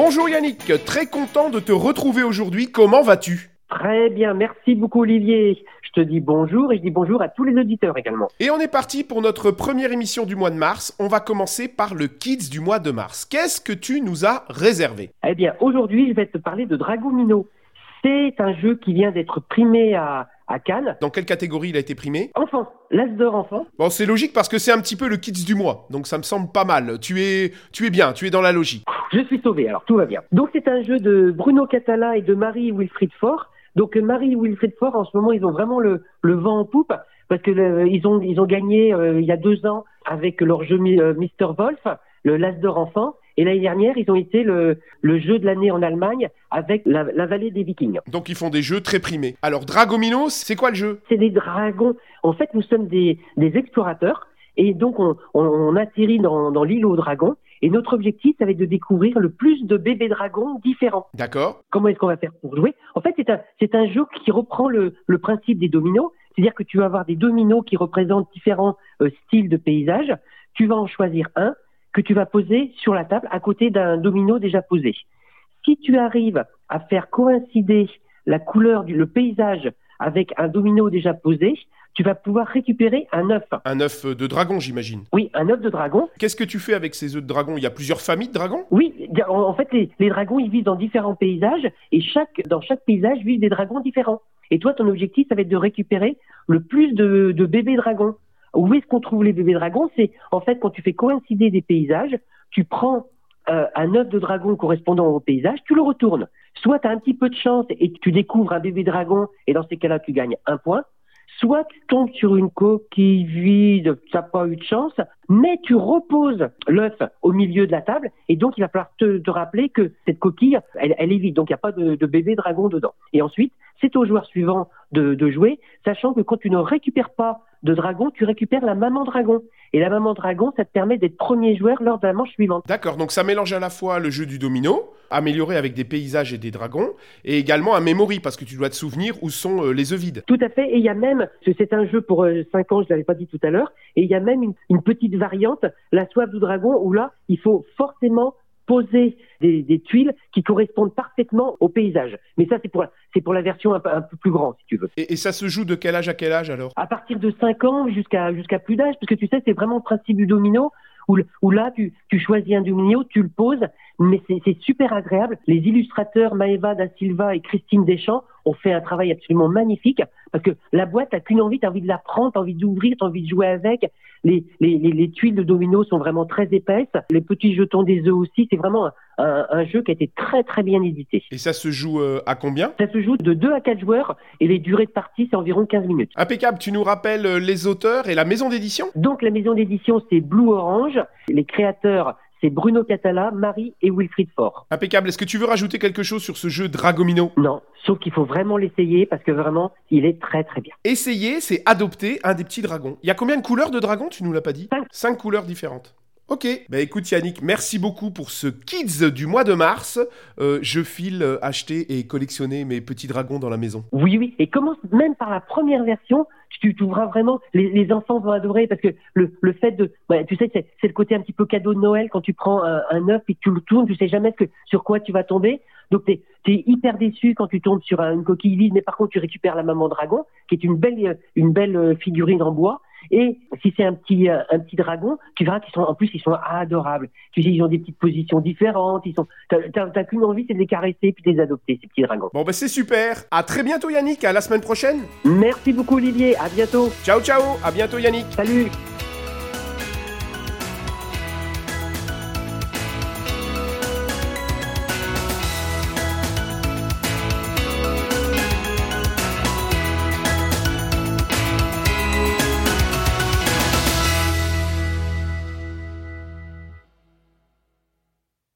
Bonjour Yannick, très content de te retrouver aujourd'hui. Comment vas-tu? Très bien, merci beaucoup Olivier. Je te dis bonjour et je dis bonjour à tous les auditeurs également. Et on est parti pour notre première émission du mois de mars. On va commencer par le Kids du mois de mars. Qu'est-ce que tu nous as réservé? Eh bien, aujourd'hui, je vais te parler de Dragomino. C'est un jeu qui vient d'être primé à, à Cannes. Dans quelle catégorie il a été primé? Enfant, l'As d'or enfant. Bon, c'est logique parce que c'est un petit peu le Kids du mois. Donc ça me semble pas mal. Tu es, tu es bien, tu es dans la logique. Je suis sauvé, alors tout va bien. Donc c'est un jeu de Bruno Catala et de Marie Wilfried Faure. Donc Marie Wilfried Faure, en ce moment, ils ont vraiment le, le vent en poupe parce que le- ils ont ils ont gagné euh, il y a deux ans avec leur jeu euh, Mr Wolf, le L'As d'or enfant. Et l'année dernière, ils ont été le, le jeu de l'année en Allemagne avec la, la vallée des Vikings. Donc ils font des jeux très primés. Alors Dragomino, c'est quoi le jeu? C'est des dragons. En fait, nous sommes des, des explorateurs et donc on, on, on atterrit dans, dans l'île aux dragons. Et notre objectif, ça va être de découvrir le plus de bébés dragons différents. D'accord Comment est-ce qu'on va faire pour jouer? En fait, c'est un, c'est un jeu qui reprend le, le principe des dominos. C'est-à-dire que tu vas avoir des dominos qui représentent différents euh, styles de paysages. Tu vas en choisir un que tu vas poser sur la table à côté d'un domino déjà posé. Si tu arrives à faire coïncider la couleur du le paysage avec un domino déjà posé, tu vas pouvoir récupérer un œuf. Un œuf de dragon, j'imagine. Oui, un œuf de dragon. Qu'est-ce que tu fais avec ces œufs de dragon? Il y a plusieurs familles de dragons? Oui, en en fait, les, les dragons, ils vivent dans différents paysages et chaque, dans chaque paysage vivent des dragons différents. Et toi, ton objectif, ça va être de récupérer le plus de, de bébés dragons. Où est-ce qu'on trouve les bébés dragons? C'est en fait quand tu fais coïncider des paysages, tu prends euh, un œuf de dragon correspondant au paysage, tu le retournes. Soit tu as un petit peu de chance et tu découvres un bébé dragon et dans ces cas-là, tu gagnes un point. Soit tu tombes sur une coquille vide, tu n'as pas eu de chance, mais tu reposes l'œuf au milieu de la table et donc il va falloir te, rappeler que cette coquille, elle, est vide, donc il n'y a pas de, bébé dragon dedans. Et ensuite, c'est au joueur suivant de jouer, sachant que quand tu ne récupères pas de dragon, tu récupères la maman dragon. Et la maman dragon, ça te permet d'être premier joueur lors de la manche suivante. D'accord, donc ça mélange à la fois le jeu du domino, amélioré avec des paysages et des dragons, et également un memory, parce que tu dois te souvenir où sont euh, les œufs vides. Tout à fait. Et il y a même, c'est un jeu pour euh, 5 ans, je l'avais pas dit tout à l'heure, et il y a même une, une petite variante, la soif du dragon, où là, il faut forcément poser des, des tuiles qui correspondent parfaitement au paysage. Mais ça, c'est pour, la- c'est pour la version un, peu- un peu plus grande, si tu veux. Et, et ça se joue de quel âge à quel âge alors? À partir de 5 ans jusqu'à jusqu'à plus d'âge, parce que tu sais, c'est vraiment le principe du domino, où, là, tu, tu choisis un domino, tu le poses, mais c'est super agréable. Les illustrateurs Maeva da Silva et Christine Deschamps ont fait un travail absolument magnifique, parce que la boîte, t'as qu'une envie, t'as envie de la prendre, t'as envie d'ouvrir, t'as envie de jouer avec. Les, les, les, les tuiles de domino sont vraiment très épaisses. Les petits jetons des œufs aussi, c'est vraiment un, un, un jeu qui a été très très bien édité. Et ça se joue euh, à combien? Ça se joue de 2 à 4 joueurs, et les durées de partie, c'est environ 15 minutes. Impeccable, tu nous rappelles euh, les auteurs et la maison d'édition? Donc la maison d'édition c'est Blue Orange, les créateurs c'est Bruno Catala, Marie et Wilfried Faure. Impeccable, est-ce que tu veux rajouter quelque chose sur ce jeu Dragomino? Non, sauf qu'il faut vraiment l'essayer parce que vraiment il est très très bien. Essayer, c'est adopter un des petits dragons. Il y a combien de couleurs de dragons? Tu nous l'as pas dit? Cinq. Cinq couleurs différentes. Ok, bah écoute Yannick, merci beaucoup pour ce Kids du mois de mars. Euh, je file euh, acheter et collectionner mes petits dragons dans la maison. Oui, oui, et commence même par la première version, tu trouveras vraiment, les, les enfants vont adorer parce que le, le fait de, tu sais, c'est le côté un petit peu cadeau de Noël quand tu prends un, œuf et tu le tournes, tu sais jamais ce que, sur quoi tu vas tomber. Donc t'es es hyper déçu quand tu tombes sur un- une coquille vide, mais par contre tu récupères la maman dragon, qui est une belle, une belle euh, figurine en bois. Et si c'est un petit, euh, un petit dragon, tu verras qu'ils sont, en plus, ils sont adorables. Tu sais, ils ont des petites positions différentes. Ils sont, t'as qu'une envie, c'est de les caresser puis de les adopter, ces petits dragons. Bon bah c'est super. À très bientôt Yannick, à la semaine prochaine. Merci beaucoup, Olivier. À bientôt. Ciao ciao, à bientôt Yannick. Salut.